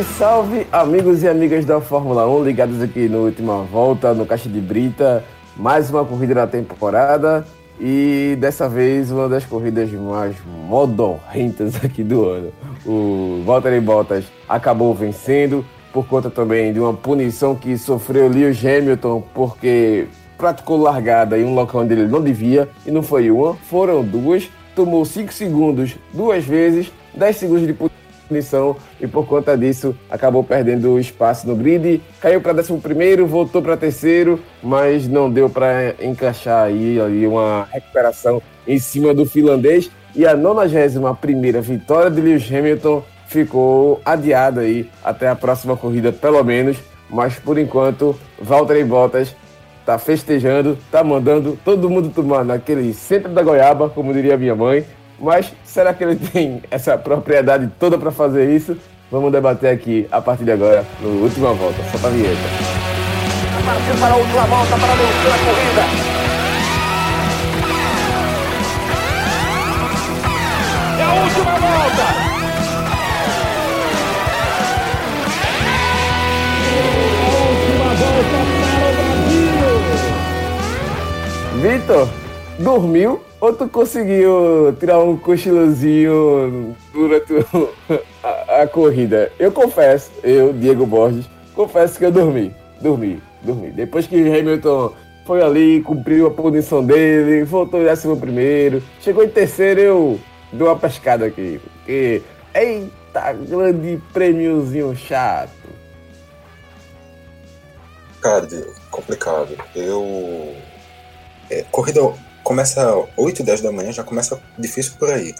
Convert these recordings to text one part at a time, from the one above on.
Salve, salve, amigos e amigas da Fórmula 1, ligados aqui no Última Volta, no Caixa de Brita. Mais uma corrida na temporada e dessa vez uma das corridas mais modorrentas aqui do ano. O Valtteri Bottas acabou vencendo por conta também de uma punição que sofreu Lewis Hamilton porque praticou largada em um local onde ele não devia e não foi uma, foram duas. Tomou 5 segundos duas vezes, 10 segundos de punição e por conta disso acabou perdendo espaço no grid. Caiu para 11, voltou para terceiro, mas não deu para encaixar aí, aí uma recuperação em cima do finlandês. E a 91 vitória de Lewis Hamilton ficou adiada aí até a próxima corrida, pelo menos. Mas por enquanto, Valtteri Bottas tá festejando, tá mandando todo mundo tomar naquele centro da goiaba, como diria minha mãe, mas será que ele tem essa propriedade toda para fazer isso? Vamos debater aqui a partir de agora, no Última Volta. Só para a vinheta. Partiu para a última volta para a corrida. É a última volta! A última volta para o Brasil! Vitor, dormiu ou tu conseguiu tirar um cochilozinho durante a, a, corrida? Eu confesso, eu, Diego Borges, confesso que eu dormi. Dormi, dormi. Depois que Hamilton foi ali, cumpriu a punição dele, voltou em décimo primeiro, chegou em terceiro, eu dei uma pescada aqui. Porque, eita, grande prêmiozinho chato. Cara, complicado. Eu. É, corrida começa 8, 10 da manhã, já começa difícil por aí.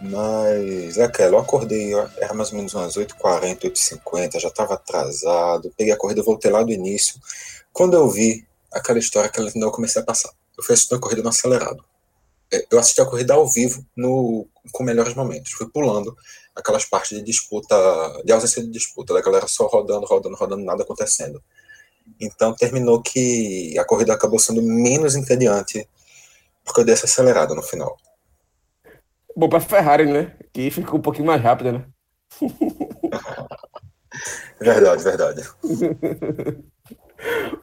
Mas é aquela, eu acordei, era mais ou menos umas 8h40, 8h50, já estava atrasado, peguei a corrida, voltei lá do início. Quando eu vi aquela história que eu comecei a passar, eu fui assistir a corrida no acelerado. É, eu assisti a corrida ao vivo no, com melhores momentos, fui pulando aquelas partes de disputa, de ausência de disputa, da galera só rodando, rodando, rodando, nada acontecendo. Então terminou que a corrida acabou sendo menos entediante porque eu dei essa acelerada no final. Bom pra Ferrari, né? Que ficou um pouquinho mais rápida, né? verdade, verdade.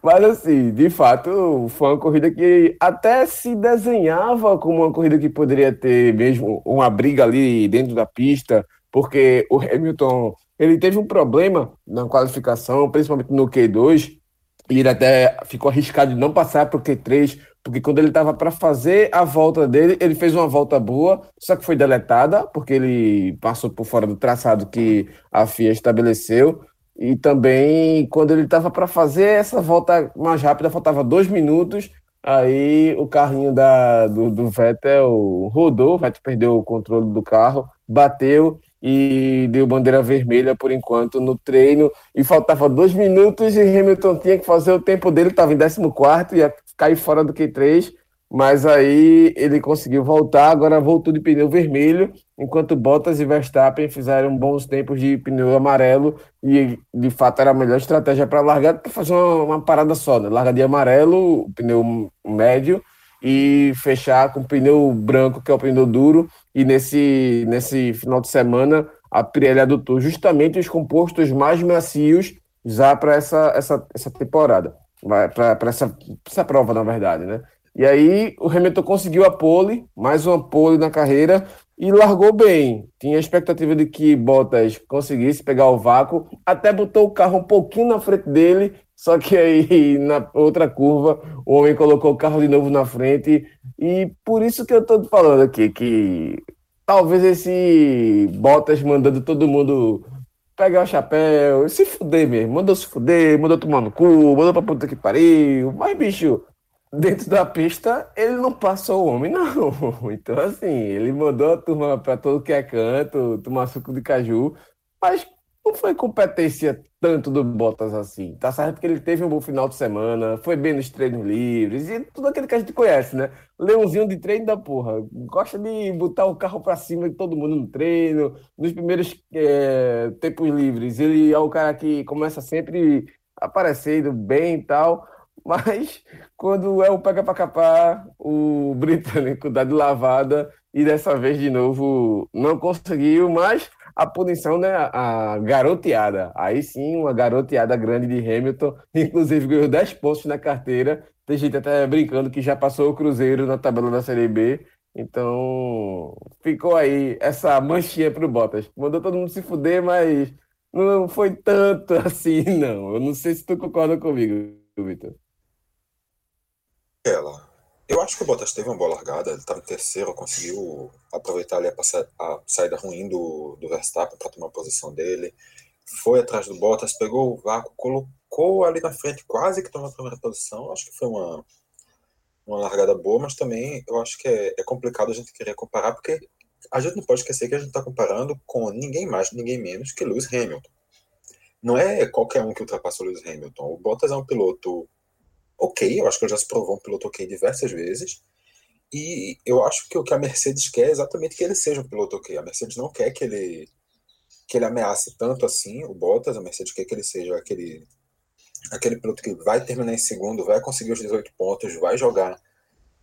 Mas assim, de fato, foi uma corrida que até se desenhava como uma corrida que poderia ter mesmo uma briga ali dentro da pista, porque o Hamilton ele teve um problema na qualificação, principalmente no Q2, e ele até ficou arriscado de não passar para o Q3 porque quando ele estava para fazer a volta dele, ele fez uma volta boa, só que foi deletada, porque ele passou por fora do traçado que a FIA estabeleceu. E também, quando ele estava para fazer essa volta mais rápida, faltava dois minutos, aí o carrinho da, do, do Vettel rodou, o Vettel perdeu o controle do carro, bateu e deu bandeira vermelha por enquanto no treino. E faltava dois minutos e Hamilton tinha que fazer o tempo dele, estava em 14 e ia cair fora do Q3, mas aí ele conseguiu voltar, agora voltou de pneu vermelho, enquanto Bottas e Verstappen fizeram bons tempos de pneu amarelo, e de fato era a melhor estratégia para largar, porque fazer uma, uma, parada só, né? Larga de amarelo, pneu médio, e fechar com pneu branco, que é o pneu duro, e nesse, nesse final de semana a Pirelli adotou justamente os compostos mais macios já para essa, essa, essa temporada para essa, essa prova, na verdade, né? E aí o Hamilton conseguiu a pole, mais uma pole na carreira e largou bem. Tinha a expectativa de que Bottas conseguisse pegar o vácuo, até botou o carro um pouquinho na frente dele, só que aí na outra curva o homem colocou o carro de novo na frente e por isso que eu estou falando aqui que talvez esse Bottas mandando todo mundo pegar o chapéu, se fuder mesmo. Mandou se fuder, mandou tomar no cu, mandou pra puta que pariu. Mas, bicho, dentro da pista, ele não passou o homem, não. Então, assim, ele mandou a turma pra todo que é canto, tomar suco de caju. Mas não foi competência tanto do Bottas assim. Tá certo que ele teve um bom final de semana, foi bem nos treinos livres e tudo aquilo que a gente conhece, né? Leãozinho de treino da porra. Gosta de botar o carro para cima de todo mundo no treino, nos primeiros é, tempos livres. Ele é o cara que começa sempre aparecendo bem e tal. Mas quando é o pega para capar, o britânico dá de lavada e dessa vez de novo não conseguiu, mas a punição, né? A garoteada. Aí sim, uma garoteada grande de Hamilton. Inclusive ganhou 10 pontos na carteira. Tem gente até brincando que já passou o Cruzeiro na tabela da Série B. Então, ficou aí essa manchinha pro Bottas. Mandou todo mundo se fuder, mas não foi tanto assim, não. Eu não sei se tu concorda comigo, Vitor. Ela. Eu acho que o Bottas teve uma boa largada, ele estava em terceiro, conseguiu aproveitar ali a, a saída ruim do, do Verstappen para tomar a posição dele. Foi atrás do Bottas, pegou o vácuo, colocou ali na frente, quase que tomou a primeira posição. Acho que foi uma, uma largada boa, mas também eu acho que é, é complicado a gente querer comparar, porque a gente não pode esquecer que a gente está comparando com ninguém mais, ninguém menos que Lewis Hamilton. Não é qualquer um que ultrapassa o Lewis Hamilton. O Bottas é um piloto ok, eu acho que ele já se provou um piloto ok diversas vezes. E eu acho que o que a Mercedes quer é exatamente que ele seja um piloto ok. A Mercedes não quer que ele que ele ameace tanto assim o Bottas, a Mercedes quer que ele seja aquele aquele piloto que vai terminar em segundo, vai conseguir os 18 pontos, vai jogar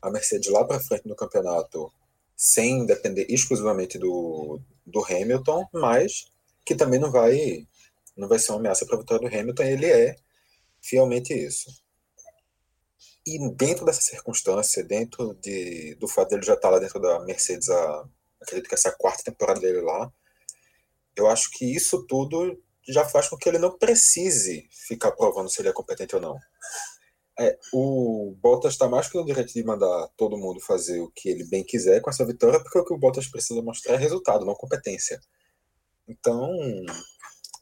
a Mercedes lá para frente no campeonato sem depender exclusivamente do, do Hamilton, mas que também não vai não vai ser uma ameaça para a vitória do Hamilton, ele é fielmente isso. E dentro dessa circunstância, dentro de, do fato dele já estar tá lá dentro da Mercedes, a, acredito que essa quarta temporada dele lá, eu acho que isso tudo já faz com que ele não precise ficar provando se ele é competente ou não. É, o Bottas está mais que no direito de mandar todo mundo fazer o que ele bem quiser com essa vitória, porque o que o Bottas precisa mostrar é resultado, não competência. Então,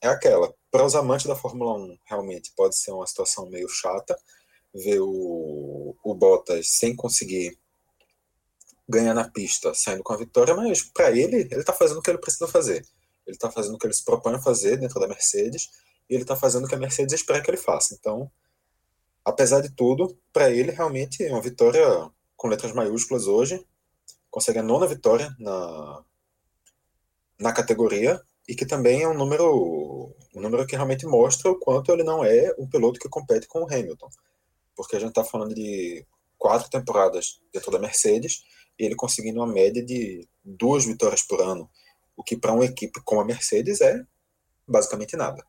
é aquela. Para os amantes da Fórmula 1, realmente pode ser uma situação meio chata ver o, o Bottas sem conseguir ganhar na pista, saindo com a vitória, mas para ele, ele está fazendo o que ele precisa fazer ele está fazendo o que ele se propõe a fazer dentro da Mercedes e ele está fazendo o que a Mercedes espera que ele faça. Então, apesar de tudo, para ele realmente é uma vitória com letras maiúsculas hoje. Consegue a nona vitória na, na categoria e que também é um número, um número que realmente mostra o quanto ele não é um piloto que compete com o Hamilton. Porque a gente está falando de quatro temporadas dentro da Mercedes e ele conseguindo uma média de duas vitórias por ano o que para uma equipe como a Mercedes é basicamente nada.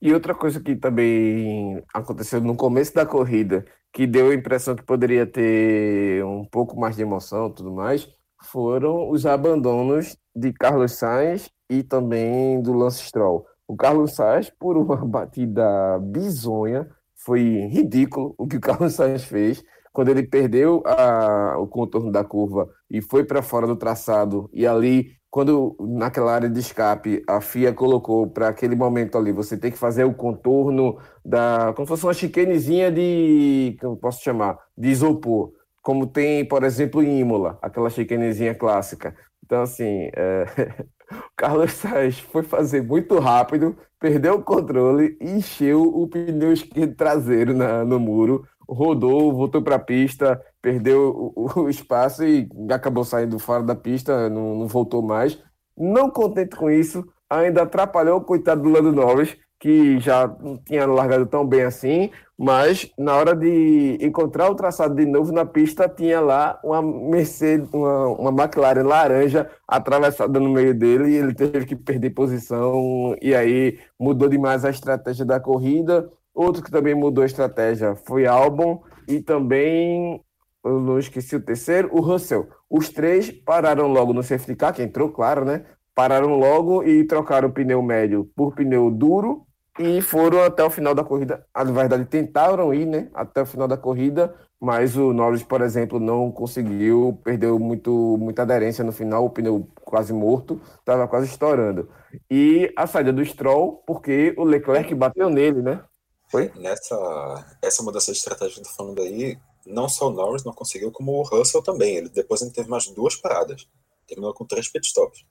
E outra coisa que também aconteceu no começo da corrida, que deu a impressão que poderia ter um pouco mais de emoção e tudo mais, foram os abandonos de Carlos Sainz e também do Lance Stroll. O Carlos Sainz, por uma batida bizonha, foi ridículo o que o Carlos Sainz fez quando ele perdeu a, o contorno da curva e foi para fora do traçado e ali quando naquela área de escape a FIA colocou para aquele momento ali, você tem que fazer o contorno da. como se fosse uma chicanezinha de. eu posso chamar? De isopor. Como tem, por exemplo, em Imola, aquela chicanezinha clássica. Então, assim, é... o Carlos Sainz foi fazer muito rápido, perdeu o controle e encheu o pneu esquerdo traseiro na, no muro rodou, voltou para a pista, perdeu o, o, espaço e acabou saindo fora da pista, não, não, voltou mais. Não contente com isso, ainda atrapalhou o coitado do Lando Norris, que já não tinha largado tão bem assim, mas na hora de encontrar o traçado de novo na pista, tinha lá uma Mercedes, uma, uma McLaren laranja atravessada no meio dele e ele teve que perder posição e aí mudou demais a estratégia da corrida Outro que também mudou a estratégia foi Albon e também, eu não esqueci o terceiro, o Russell. Os três pararam logo no safety car, que entrou, claro, né? Pararam logo e trocaram o pneu médio por pneu duro e foram até o final da corrida. Na verdade, tentaram ir, né? Até o final da corrida, mas o Norris, por exemplo, não conseguiu, perdeu muito, muita aderência no final, o pneu quase morto, estava quase estourando. E a saída do Stroll, porque o Leclerc bateu nele, né? Foi? Nessa essa mudança de estratégia tô falando aí, não só o Norris não conseguiu, como o Russell também. Ele, depois ele teve mais duas paradas. Terminou com três pitstops.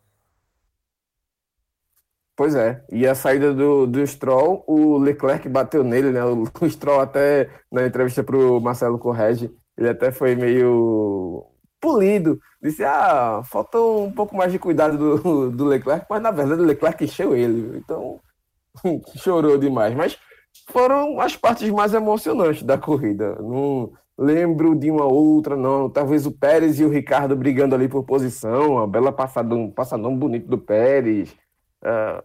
Pois é, e a saída do, do Stroll, o Leclerc bateu nele, né? O, Stroll até, na entrevista para o Marcelo Correge, ele até foi meio polido. Disse, ah, faltou um pouco mais de cuidado do, do Leclerc, mas na verdade o Leclerc encheu ele, então chorou demais. Mas foram as partes mais emocionantes da corrida. Não lembro de uma outra, não. Talvez o Pérez e o Ricardo brigando ali por posição, a bela passadão, passadão bonito do Pérez. É,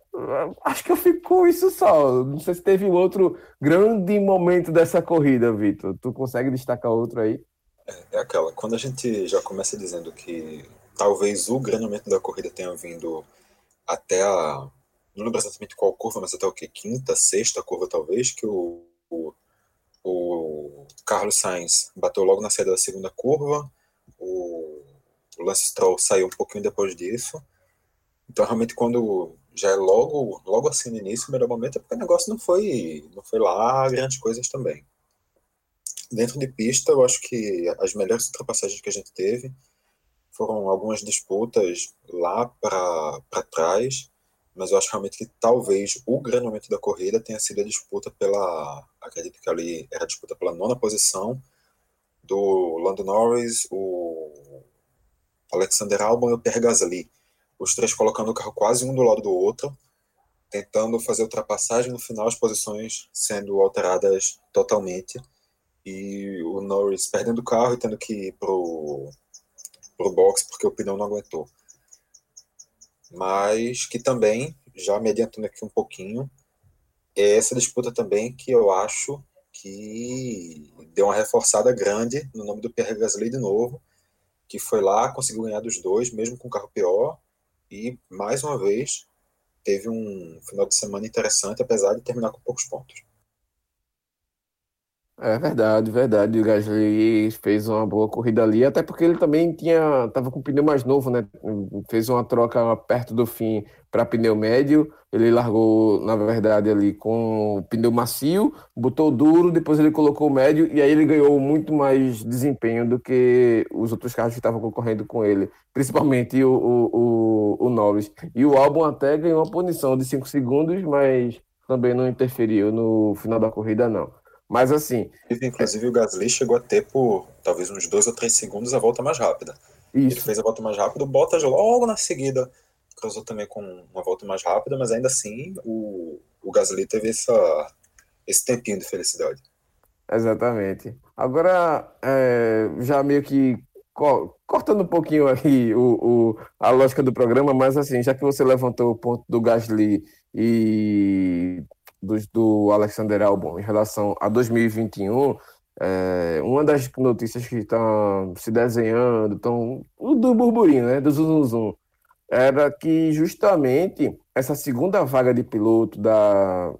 acho que eu fico com isso só. Não sei se teve um outro grande momento dessa corrida, Vitor. Tu consegue destacar outro aí? É, é aquela. Quando a gente já começa dizendo que talvez o grande momento da corrida tenha vindo até a. Não lembro exatamente qual curva, mas até o que? Quinta, sexta curva, talvez, que o, o, o Carlos Sainz bateu logo na saída da segunda curva. O, o Lance Stroll saiu um pouquinho depois disso. Então, realmente, quando já é logo, logo assim no início, o melhor momento é porque o negócio não foi, não foi lá grandes coisas também. Dentro de pista, eu acho que as melhores ultrapassagens que a gente teve foram algumas disputas lá para trás, mas eu acho realmente que talvez o grande momento da corrida tenha sido a disputa pela, acredito que ali era a disputa pela nona posição do Lando Norris, o Alexander Albon e o Pierre Gasly os três colocando o carro quase um do lado do outro, tentando fazer ultrapassagem no final, as posições sendo alteradas totalmente, e o Norris perdendo o carro e tendo que ir pro, pro box porque o pneu não aguentou. Mas que também, já me adiantando aqui um pouquinho, é essa disputa também que eu acho que deu uma reforçada grande no nome do Pierre Gasly de novo, que foi lá, conseguiu ganhar dos dois, mesmo com o carro pior, e, mais uma vez, teve um final de semana interessante, apesar de terminar com poucos pontos. É verdade, verdade. O Gasly fez uma boa corrida ali, até porque ele também tinha, tava com pneu mais novo, né? Fez uma troca perto do fim para pneu médio. Ele largou, na verdade, ali com pneu macio, botou duro, depois ele colocou o médio e aí ele ganhou muito mais desempenho do que os outros carros que estavam concorrendo com ele, principalmente o, o, o, o Norris. E o Albon até ganhou uma punição de 5 segundos, mas também não interferiu no final da corrida, não. Mas assim. Inclusive, o Gasly chegou a ter por talvez uns dois ou três segundos a volta mais rápida. Isso. Ele fez a volta mais rápida, o Bottas logo na seguida cruzou também com uma volta mais rápida, mas ainda assim o, o Gasly teve essa, esse tempinho de felicidade. Exatamente. Agora, é, já meio que co cortando um pouquinho aí o, o, a lógica do programa, mas assim, já que você levantou o ponto do Gasly e do, do Alexander Albon em relação a 2021, é, uma das notícias que estão se desenhando, estão do burburinho, né, do zum, zum, era que justamente essa segunda vaga de piloto da,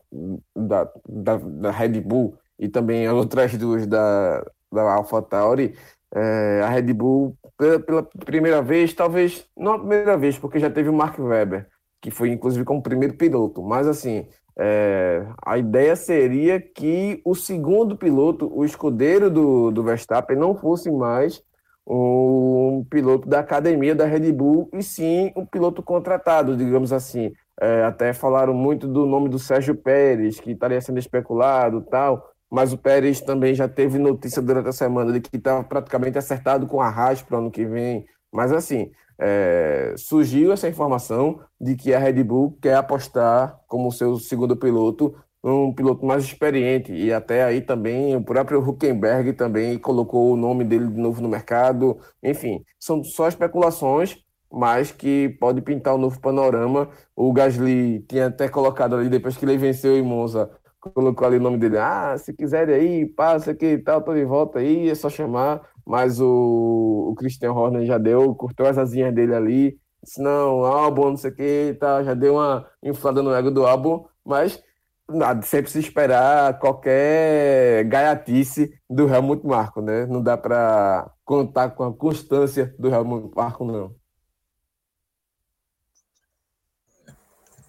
da, da, da Red Bull e também as outras duas da, da AlphaTauri, é, a Red Bull, pela, pela, primeira vez, talvez não a primeira vez, porque já teve o Mark Webber, que foi inclusive como primeiro piloto, mas assim, é, a ideia seria que o segundo piloto, o escudeiro do, do Verstappen, não fosse mais um piloto da academia da Red Bull, e sim um piloto contratado, digamos assim. É, até falaram muito do nome do Sérgio Pérez, que estaria sendo especulado tal, mas o Pérez também já teve notícia durante a semana de que estava praticamente acertado com a Haas para o ano que vem. Mas assim, é, surgiu essa informação de que a Red Bull quer apostar como seu segundo piloto um piloto mais experiente e até aí também o próprio Huckenberg também colocou o nome dele de novo no mercado. Enfim, são só especulações, mas que pode pintar um novo panorama. O Gasly tinha até colocado ali depois que ele venceu em Monza, colocou ali o nome dele. Ah, se quiserem aí, passa aqui e tal, tô de volta aí, é só chamar mas o, o Christian Horner já deu, cortou as asinhas dele ali, disse, não, álbum, não sei o que, tá, já deu uma inflada no ego do álbum, mas nada, sempre se esperar qualquer gaiatice do Helmut Marko, né? Não dá para contar com a constância do Helmut Marko, não.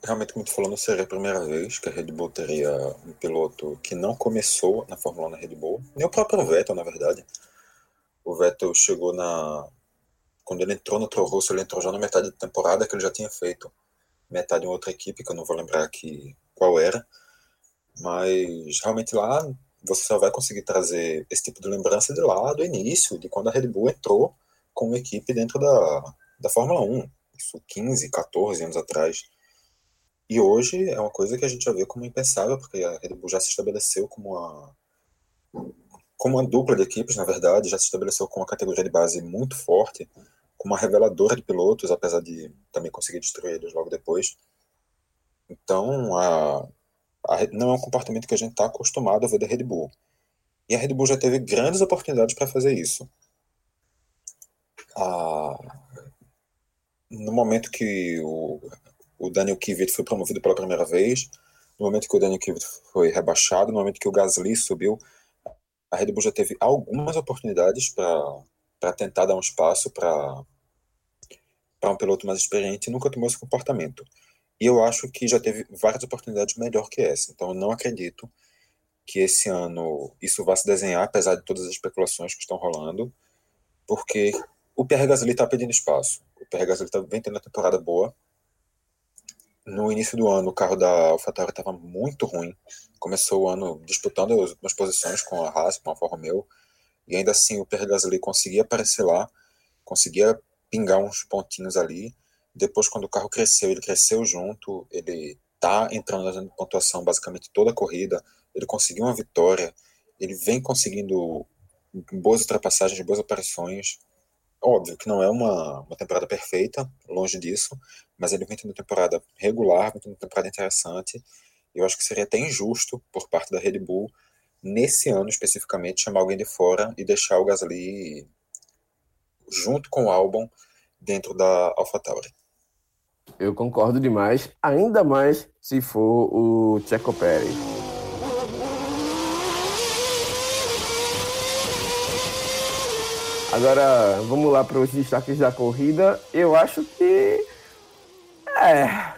Realmente, como tu falou, não seria a primeira vez que a Red Bull teria um piloto que não começou na Fórmula 1 na Red Bull, nem o próprio Vettel, na verdade. O Vettel chegou na. Quando ele entrou no Toro Rosso, ele entrou já na metade da temporada, que ele já tinha feito metade em outra equipe, que eu não vou lembrar aqui qual era. Mas realmente lá você só vai conseguir trazer esse tipo de lembrança de lá do início, de quando a Red Bull entrou como equipe dentro da, da Fórmula 1. Isso 15, 14 anos atrás. E hoje é uma coisa que a gente já vê como impensável, porque a Red Bull já se estabeleceu como uma como uma dupla de equipes, na verdade, já se estabeleceu com uma categoria de base muito forte, com uma reveladora de pilotos, apesar de também conseguir destruir eles logo depois. Então, a, a, não é um comportamento que a gente está acostumado a ver da Red Bull. E a Red Bull já teve grandes oportunidades para fazer isso. No momento que o, o Daniel Kvyat foi promovido pela primeira vez, no momento que o Daniel Kvyat foi rebaixado, no momento que o Gasly subiu, a Red Bull já teve algumas oportunidades para tentar dar um espaço para um piloto mais experiente e nunca tomou esse comportamento. E eu acho que já teve várias oportunidades melhor que essa. Então eu não acredito que esse ano isso vá se desenhar, apesar de todas as especulações que estão rolando, porque o Pierre Gasly está pedindo espaço. O Pierre Gasly tá, vem tendo uma temporada boa. No início do ano, o carro da AlphaTauri estava muito ruim. Começou o ano disputando as posições com a Haas, com a Alfa Romeo, e ainda assim o Pierre Gasly conseguia aparecer lá, conseguia pingar uns pontinhos ali. Depois, quando o carro cresceu, ele cresceu junto, ele tá entrando na pontuação basicamente toda a corrida, ele conseguiu uma vitória, ele vem conseguindo boas ultrapassagens, boas aparições. Óbvio que não é uma, uma temporada perfeita, longe disso, mas ele vem tendo uma temporada regular, vem tendo uma temporada interessante. Eu acho que seria até injusto por parte da Red Bull, nesse ano especificamente, chamar alguém de fora e deixar o Gasly junto com o Albon dentro da AlphaTauri. Eu concordo demais, ainda mais se for o Checo Pérez. Agora, vamos lá para os destaques da corrida. Eu acho que. É.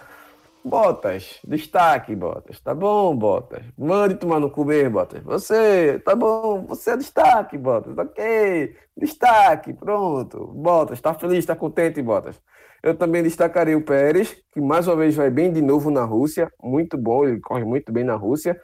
Botas, destaque, Botas. Tá bom, Botas. Mande tomar no cu mesmo, Botas. Você, tá bom, você é destaque, Botas. Ok, destaque, pronto. Botas, tá feliz, tá contente, Botas. Eu também destacarei o Pérez, que mais uma vez vai bem de novo na Rússia. Muito bom, ele corre muito bem na Rússia.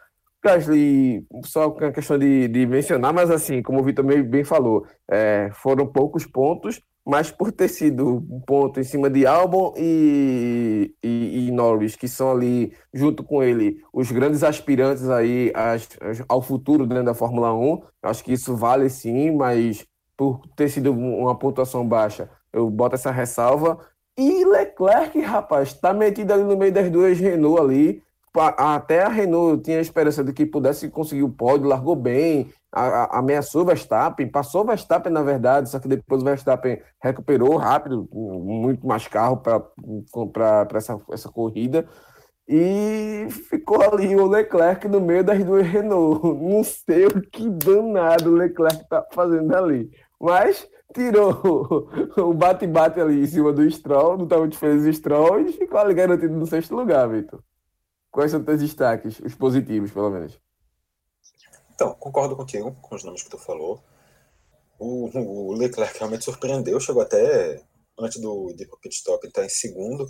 Gasly, só uma questão de, de mencionar, mas assim, como o Vitor bem, falou, é, foram poucos pontos, mas por ter sido um ponto em cima de Albon e, e, e, Norris, que são ali, junto com ele, os grandes aspirantes aí as, as, ao futuro dentro da Fórmula 1, acho que isso vale sim, mas por ter sido uma pontuação baixa, eu boto essa ressalva. E Leclerc, rapaz, tá metido ali no meio das duas Renault ali. Até a Renault tinha a esperança de que pudesse conseguir o pódio, largou bem, a, a, ameaçou o Verstappen, passou o Verstappen, na verdade, só que depois o Verstappen recuperou rápido, muito mais carro para essa, essa corrida. E ficou ali o Leclerc no meio das duas Renault. Não sei o que danado o Leclerc tá fazendo ali. Mas tirou o bate-bate ali em cima do Stroll, não estava muito feliz o Stroll e ficou ali garantido no sexto lugar, Vitor. Quais são os teus destaques, os positivos, pelo menos? Então, concordo contigo com os nomes que tu falou. O, o Leclerc realmente surpreendeu, chegou até antes do de pit stop, está em segundo,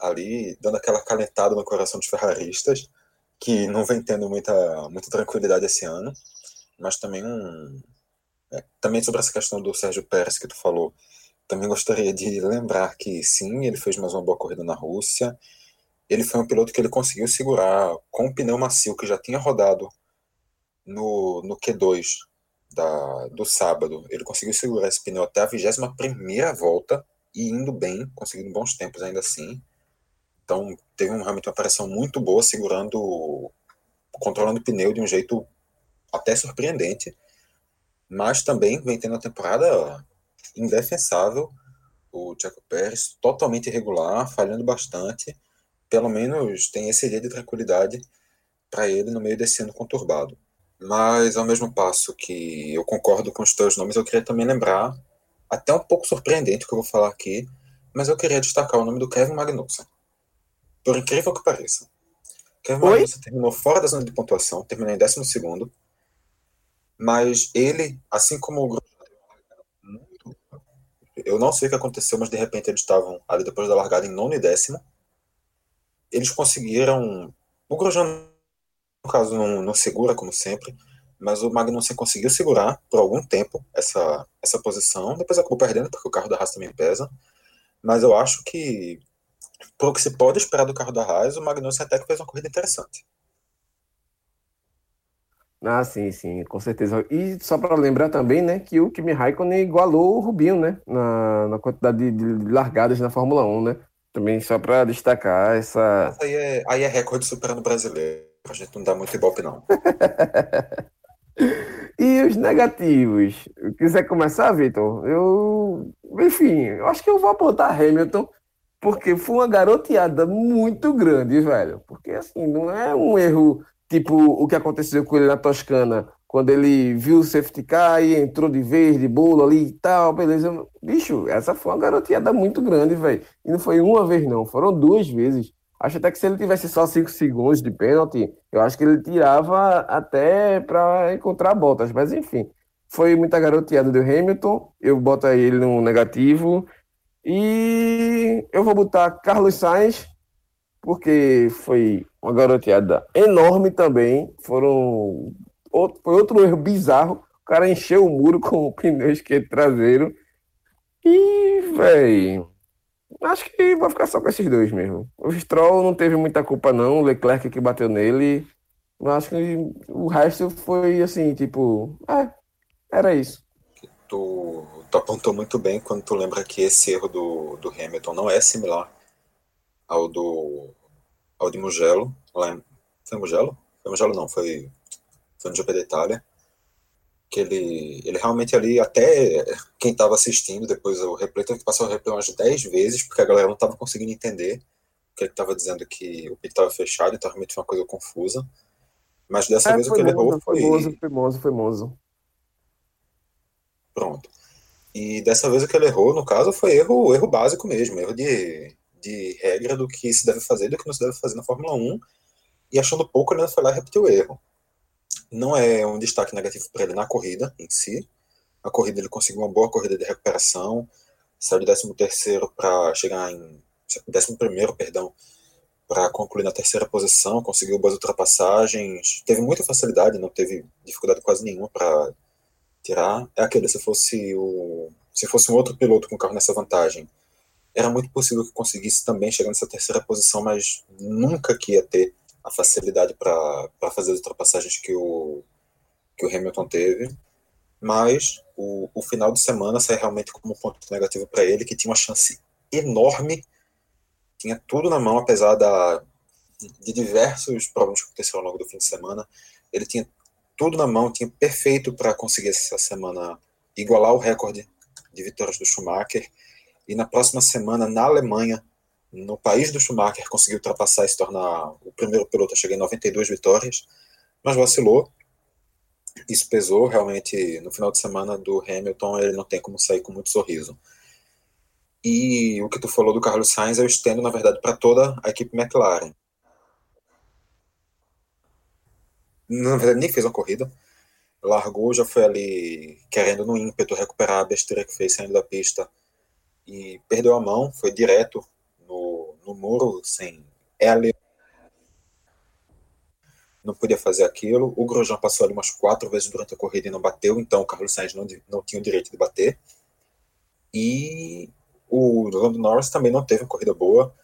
ali dando aquela calentada no coração dos ferraristas, que não vem tendo muita, muita tranquilidade esse ano, mas também um, é, também sobre essa questão do Sérgio Pérez que tu falou, também gostaria de lembrar que sim, ele fez mais uma boa corrida na Rússia. Ele foi um piloto que ele conseguiu segurar com o pneu macio que já tinha rodado no, no Q2 da, do sábado. Ele conseguiu segurar esse pneu até a 21 primeira volta e indo bem, conseguindo bons tempos ainda assim. Então teve um, realmente uma operação muito boa, segurando, controlando o pneu de um jeito até surpreendente mas também vem tendo uma temporada indefensável. O Tiago Pérez, totalmente irregular, falhando bastante. Pelo menos tem esse dia de tranquilidade para ele no meio desse ano conturbado. Mas, ao mesmo passo que eu concordo com os teus nomes, eu queria também lembrar, até um pouco surpreendente o que eu vou falar aqui, mas eu queria destacar o nome do Kevin Magnussen. Por incrível que pareça. Kevin Oi? Magnussen terminou fora da zona de pontuação, terminou em 12 segundo, mas ele, assim como o Grosjean, eu não sei o que aconteceu, mas de repente eles estavam ali depois da largada em nono e décimo. Eles conseguiram. O Grosjean, no caso, não, não segura, como sempre, mas o Magnussen conseguiu segurar por algum tempo essa, essa posição. Depois acabou perdendo, porque o carro da Haas também pesa. Mas eu acho que, pelo que se pode esperar do carro da Haas, o Magnussen até que fez uma corrida interessante. Ah, sim, sim, com certeza. E só para lembrar também, né, que o Kimi Raikkonen igualou o Rubinho, né, na, na quantidade de, de largadas na Fórmula 1, né? Também só para destacar essa. Aí é, aí é recorde superando brasileiro. A gente não dá muito ibope, não. e os negativos? Quiser começar, Vitor? Eu. Enfim, eu acho que eu vou apontar Hamilton, porque foi uma garoteada muito grande, velho. Porque, assim, não é um erro tipo o que aconteceu com ele na Toscana, quando ele viu o safety car e entrou de vez, de bolo ali e tal, beleza. Bicho, essa foi uma garoteada muito grande, velho. E não foi uma vez, não, foram duas vezes. Acho até que se ele tivesse só cinco segundos de pênalti, eu acho que ele tirava até para encontrar botas. Mas enfim, foi muita garoteada do Hamilton. Eu boto ele no negativo. E eu vou botar Carlos Sainz, porque foi uma garoteada enorme também. Foram outro, foi outro erro bizarro. O cara encheu o muro com o pneu esquerdo traseiro. E, velho, acho que vai ficar só com esses dois mesmo. O Stroll não teve muita culpa, não. O Leclerc que bateu nele. Mas acho que o resto foi assim, tipo, é, era isso. Tu, tu apontou muito bem quando tu lembra que esse erro do, do Hamilton não é similar ao do ao de Mugello. Lá em, foi Mugello? Foi Mugello não, foi foi no GP da Itália, que ele, ele realmente ali, até quem estava assistindo depois o replay, teve que passar o replay umas 10 vezes, porque a galera não estava conseguindo entender, que ele estava dizendo que o pit estava fechado, então realmente foi uma coisa confusa. Mas dessa é, vez o que ele errou foi. Famoso, famoso, famoso. Pronto. E dessa vez o que ele errou, no caso, foi erro, erro básico mesmo, erro de, de regra do que se deve fazer e do que não se deve fazer na Fórmula 1. E achando pouco, ele foi lá e repetiu o erro não é um destaque negativo para ele na corrida em si. A corrida ele conseguiu uma boa corrida de recuperação, saiu de 13 terceiro para chegar em 11 primeiro, perdão, para concluir na terceira posição, conseguiu boas ultrapassagens, teve muita facilidade, não teve dificuldade quase nenhuma para tirar. É aquele, se fosse o se fosse um outro piloto com carro nessa vantagem, era muito possível que conseguisse também chegar nessa terceira posição, mas nunca que ia ter a facilidade para fazer as ultrapassagens que o, que o Hamilton teve. Mas o, o final de semana sai realmente como um ponto negativo para ele, que tinha uma chance enorme, tinha tudo na mão, apesar da, de diversos problemas que aconteceram ao longo do fim de semana. Ele tinha tudo na mão, tinha perfeito para conseguir essa semana igualar o recorde de vitórias do Schumacher. E na próxima semana, na Alemanha, no país do Schumacher, conseguiu ultrapassar e se tornar o primeiro piloto a chegar em 92 vitórias, mas vacilou. Isso pesou, realmente, no final de semana do Hamilton, ele não tem como sair com muito sorriso. E o que tu falou do Carlos Sainz, eu estendo, na verdade, para toda a equipe McLaren. Na verdade, nem fez uma corrida. Largou, já foi ali querendo no ímpeto recuperar a besteira que fez saindo da pista e perdeu a mão, foi direto no muro, sem ela não podia fazer aquilo. O Grosjean passou ali umas quatro vezes durante a corrida e não bateu, então o Carlos Sainz não, não tinha o direito de bater. E o Lando Norris também não teve uma corrida boa.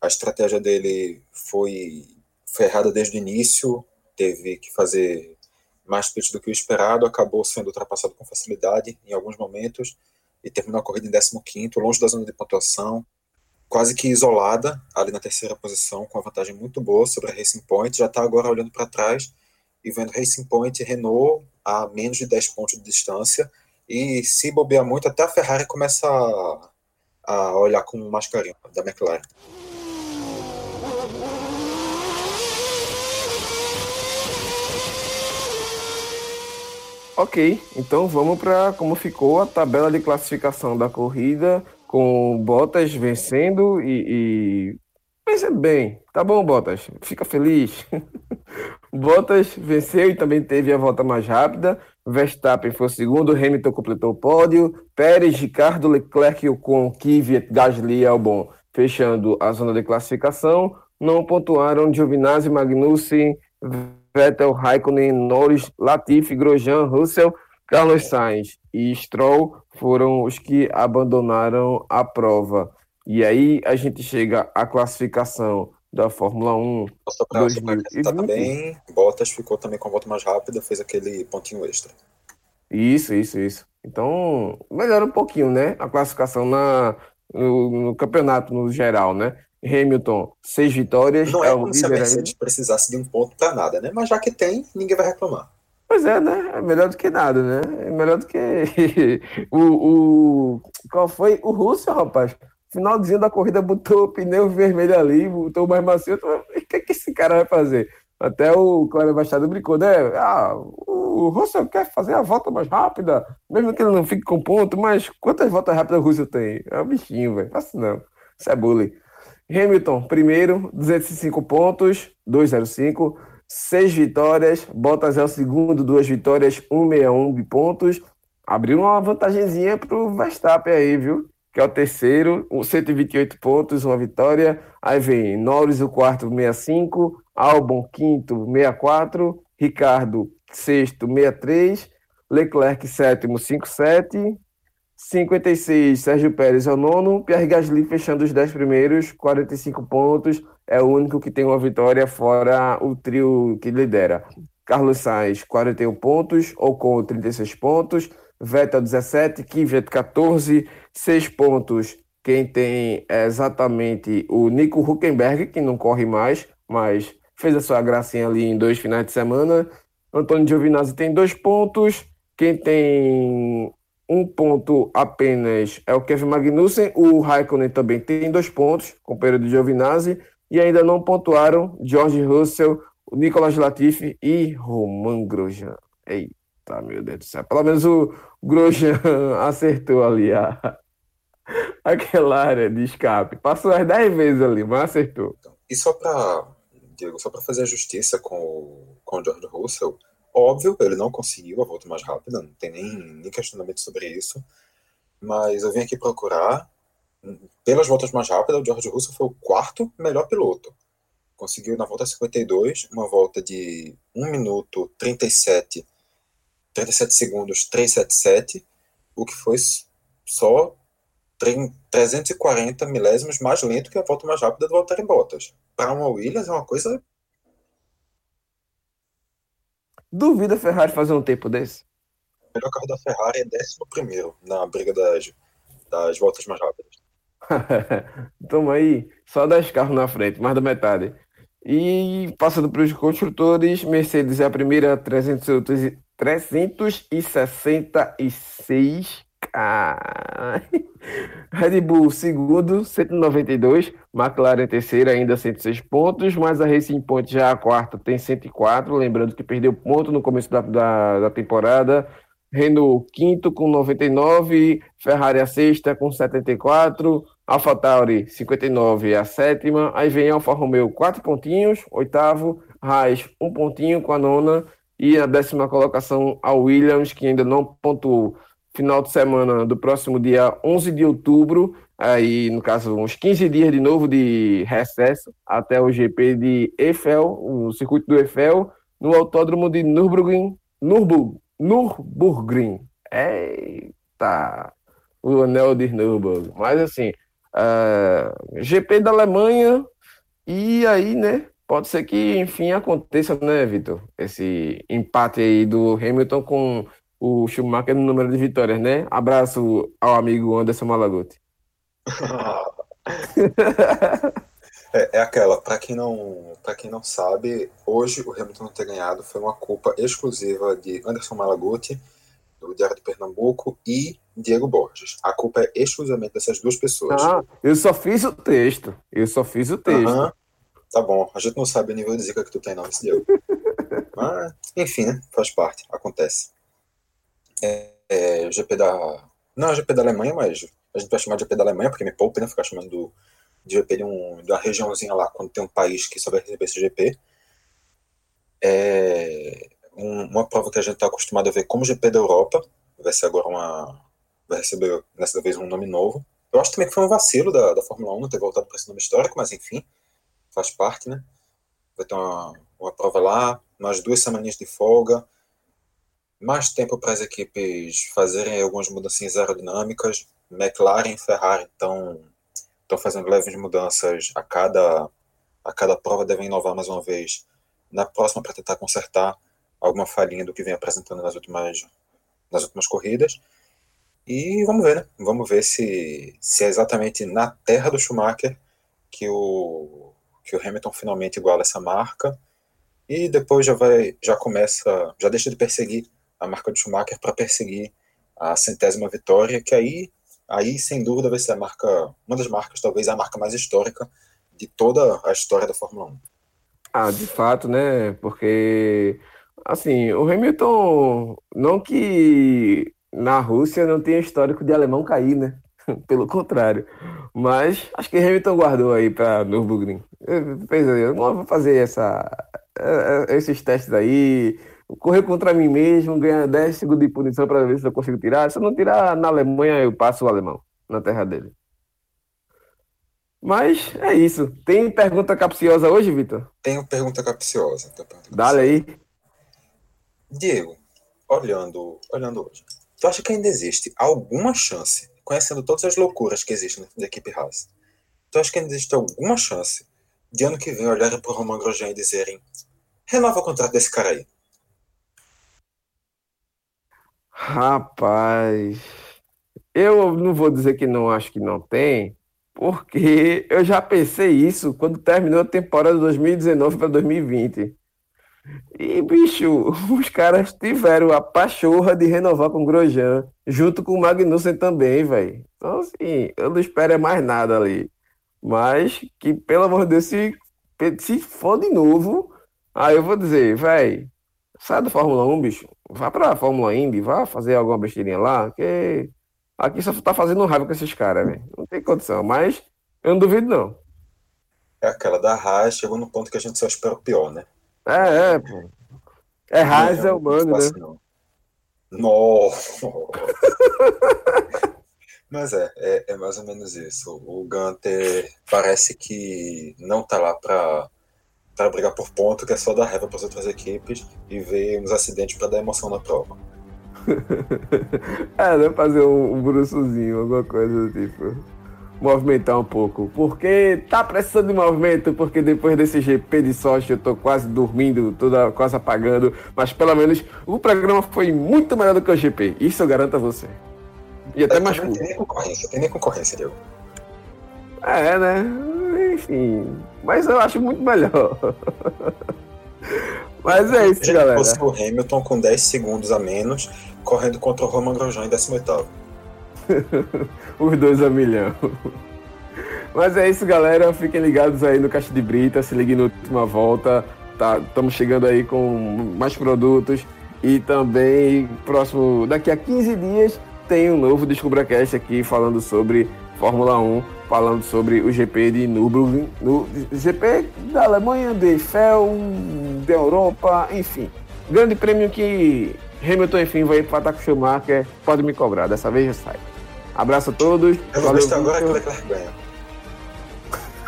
A estratégia dele foi, foi errada desde o início, teve que fazer mais pits do que o esperado, acabou sendo ultrapassado com facilidade em alguns momentos e terminou a corrida em 15 longe da zona de pontuação quase que isolada, ali na terceira posição, com uma vantagem muito boa sobre a Racing Point. Já está agora olhando para trás e vendo Racing Point e Renault a menos de 10 pontos de distância. E se bobear muito, até a Ferrari começa a, a olhar com mais carinho da McLaren. Ok, então vamos para como ficou a tabela de classificação da corrida com Bottas vencendo e, e vencendo bem. Tá bom, Bottas, fica feliz. Bottas venceu e também teve a volta mais rápida. Verstappen foi o segundo, Hamilton completou o pódio. Pérez, Ricardo, Leclerc, Ocon, Kvyat, Gasly e Albon fechando a zona de classificação. Não pontuaram Giovinazzi, Magnussen, Vettel, Raikkonen, Norris, Latifi, Grosjean, Russell, Carlos Sainz e Stroll foram os que abandonaram a prova. E aí a gente chega à classificação da Fórmula 1. Nossa, pra, 2020. também, Bottas ficou também com a volta mais rápida, fez aquele pontinho extra. Isso, isso, isso. Então, melhora um pouquinho, né? A classificação na, no, no campeonato no geral, né? Hamilton, seis vitórias. Não é, é como se a Mercedes precisasse de um ponto para nada, né? Mas já que tem, ninguém vai reclamar. Pois é, né? É melhor do que nada, né? É melhor do que o, o. Qual foi? O Russell, rapaz. Finalzinho da corrida botou o pneu vermelho ali, botou mais macio. O que, é que esse cara vai fazer? Até o Cláudio Baixado brincou, né? Ah, o Russell quer fazer a volta mais rápida, mesmo que ele não fique com ponto, mas quantas voltas rápidas o Russell tem? É um bichinho, velho. Faço não. Isso é bullying. Hamilton, primeiro, 205 pontos, 205, 6 vitórias. Bottas é o segundo, duas vitórias, 161 de pontos. Abriu uma vantagemzinha pro Verstappen aí, viu? Que é o terceiro, 128 pontos, uma vitória. Aí vem Norris, o quarto, 65. Albon, quinto, 64. Ricardo, sexto, 63. Leclerc, sétimo, 57. 56, Sérgio Pérez é o nono. Pierre Gasly fechando os 10 primeiros, 45 pontos. É o único que tem uma vitória fora o trio que lidera. Carlos Sainz, 41 pontos. Ocon, 36 pontos. Vettel, 17. Kvyat, 14. 6 pontos. Quem tem é exatamente o Nico Huckenberg, que não corre mais, mas fez a sua gracinha ali em dois finais de semana. Antônio Giovinazzi tem dois pontos. Quem tem um ponto apenas é o Kevin Magnussen. O Raikkonen também tem dois pontos, companheiro do Giovinazzi. E ainda não pontuaram George Russell, Nicolas Latifi e Roman Grosjean. Eita, meu Deus do céu. Pelo menos o Grosjean acertou ali a, aquela área de escape. Passou as 10 vezes ali, mas acertou. E só para Diego, só para fazer a justiça com, com o George Russell, Óbvio, ele não conseguiu a volta mais rápida, não tem nem, nem questionamento sobre isso. Mas eu vim aqui procurar. Pelas voltas mais rápidas, o George Russell foi o quarto melhor piloto. Conseguiu na volta 52 uma volta de 1 minuto 37, 37 segundos 377, o que foi só 340 milésimos mais lento que a volta mais rápida do Valtteri Bottas. Para uma Williams é uma coisa Duvida a Ferrari fazer um tempo desse? O melhor carro da Ferrari é 11 na briga das, das voltas mais rápidas. Toma aí, só 10 carros na frente, mais da metade. E passando para os construtores, Mercedes é a primeira, 300, 366 Red Bull segundo, 192. McLaren terceira, ainda 106 pontos. Mas a Racing Point já a quarta tem 104. Lembrando que perdeu ponto no começo da, da, da temporada. Renault quinto com 99. Ferrari a sexta com 74. AlphaTauri 59 a sétima. Aí vem Alfa Romeo quatro pontinhos. Oitavo. Haas um pontinho com a nona. E a décima colocação a Williams, que ainda não pontuou final de semana do próximo dia 11 de outubro, aí no caso uns 15 dias de novo de recesso até o GP de Eiffel, o circuito do Eiffel, no autódromo de Nürburgring, Nürburgring, Nürburgring. Eita, o anel de Nürburgring. Mas assim, uh, GP da Alemanha e aí, né, pode ser que enfim aconteça, né, Vitor, esse empate aí do Hamilton com o Schumacher no número de vitórias, né? Abraço ao amigo Anderson Malaguti. é, é, aquela, para quem não, para quem não sabe, hoje o Hamilton ter ganhado foi uma culpa exclusiva de Anderson Malaguti, do Diário de Pernambuco e Diego Borges. A culpa é exclusivamente dessas duas pessoas. Ah, eu só fiz o texto. Eu só fiz o texto. Uhum. Tá bom, a gente não sabe o nível de zica que tu tem, não, esse Diego. Mas, enfim, né? Faz parte, acontece é, é, GP da. Não, GP da Alemanha, mas a gente vai chamar de GP da Alemanha, porque me poupa, né? Ficar chamando do, de GP de, um, de uma regiãozinha lá, quando tem um país que só vai receber esse GP. É um, uma prova que a gente está acostumado a ver como GP da Europa. Vai ser agora uma. Vai receber dessa vez um nome novo. Eu acho também que foi um vacilo da, da Fórmula 1 não ter voltado para esse nome histórico, mas enfim, faz parte, né? Vai ter uma, uma prova lá, umas duas semaninhas de folga mais tempo para as equipes fazerem algumas mudanças aerodinâmicas. McLaren e Ferrari estão fazendo leves mudanças a cada a cada prova devem inovar mais uma vez na próxima para tentar consertar alguma falhinha do que vem apresentando nas últimas nas últimas corridas. E vamos ver, né? Vamos ver se, se é exatamente na terra do Schumacher que o, que o Hamilton finalmente iguala essa marca. E depois já vai, já começa, já deixa de perseguir a marca do Schumacher para perseguir a centésima vitória, que aí, aí sem dúvida vai ser a marca, uma das marcas, talvez a marca mais histórica de toda a história da Fórmula 1. Ah, de fato, né? Porque assim, o Hamilton, não que na Rússia não tenha histórico de alemão cair, né? Pelo contrário. Mas acho que Hamilton guardou aí para Nürburgring. Eu não vou fazer essa, é, é, esses testes aí, correr contra mim mesmo, ganhar 10 segundos de punição para ver se eu consigo tirar. Se eu não tirar na Alemanha, eu passo o alemão na terra dele. Mas é isso. Tem pergunta capciosa hoje, Vitor? Tenho pergunta capciosa. Dá-lhe aí. Diego, olhando, olhando hoje, tu acha que ainda existe alguma chance, conhecendo todas as loucuras que existem da equipe Haas, tu acha que ainda existe alguma chance de ano que vem olharem para o Roman Grosjean e dizerem renova o contrato desse cara aí? Rapaz, eu não vou dizer que não acho que não tem, porque eu já pensei isso quando terminou a temporada 2019 para 2020. E, bicho, os caras tiveram a pachorra de renovar com o Grosjean, junto com o Magnussen também, velho. Então, assim, eu não espero é mais nada ali. Mas que, pelo amor de Deus, se, se for de novo, aí eu vou dizer, velho, sai da Fórmula 1, bicho. Vá pra Fórmula Indy, vá fazer alguma besteirinha lá, que aqui só tá fazendo raiva com esses caras, velho. Não tem condição, mas eu não duvido, não. É aquela da Haas, chegou no ponto que a gente só espera o pior, né? É, é, pô. É Haas, é humano, né? Nossa. Mas é, é, é, mais ou menos isso. O Gunter parece que não tá lá para para brigar por ponto, que é só dar raiva para as outras equipes e ver uns acidentes para dar emoção na prova. é, né? Fazer um, um bruçozinho, alguma coisa do tipo. Movimentar um pouco. Porque tá precisando de movimento, porque depois desse GP de sorte eu tô quase dormindo, toda, quase apagando. Mas pelo menos o programa foi muito melhor do que o GP. Isso eu garanto a você. E até é, mais curto. Tem nem concorrência, tem nem concorrência, Diego. É, né? Enfim. Mas eu acho muito melhor. Mas é isso, galera. Fosse o Hamilton com 10 segundos a menos, correndo contra o Roman Grosjean em 18 Os dois a milhão. Mas é isso, galera. Fiquem ligados aí no Caixa de Brita, se liguem na última volta. Tá, estamos chegando aí com mais produtos. E também, próximo, daqui a 15 dias, tem um novo DescubraCast aqui falando sobre Fórmula 1, falando sobre o GP de Nürburgring, no GP da Alemanha, de Eiffel, da Europa, enfim. Grande prêmio que Hamilton, enfim, vai empatar com o Schumacher, pode me cobrar, dessa vez já sai. Abraço a todos. Eu vou ver agora que o Leclerc ganha.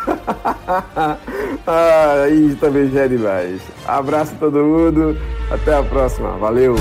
ah, aí também já é demais. Abraço a todo mundo. Até a próxima. Valeu.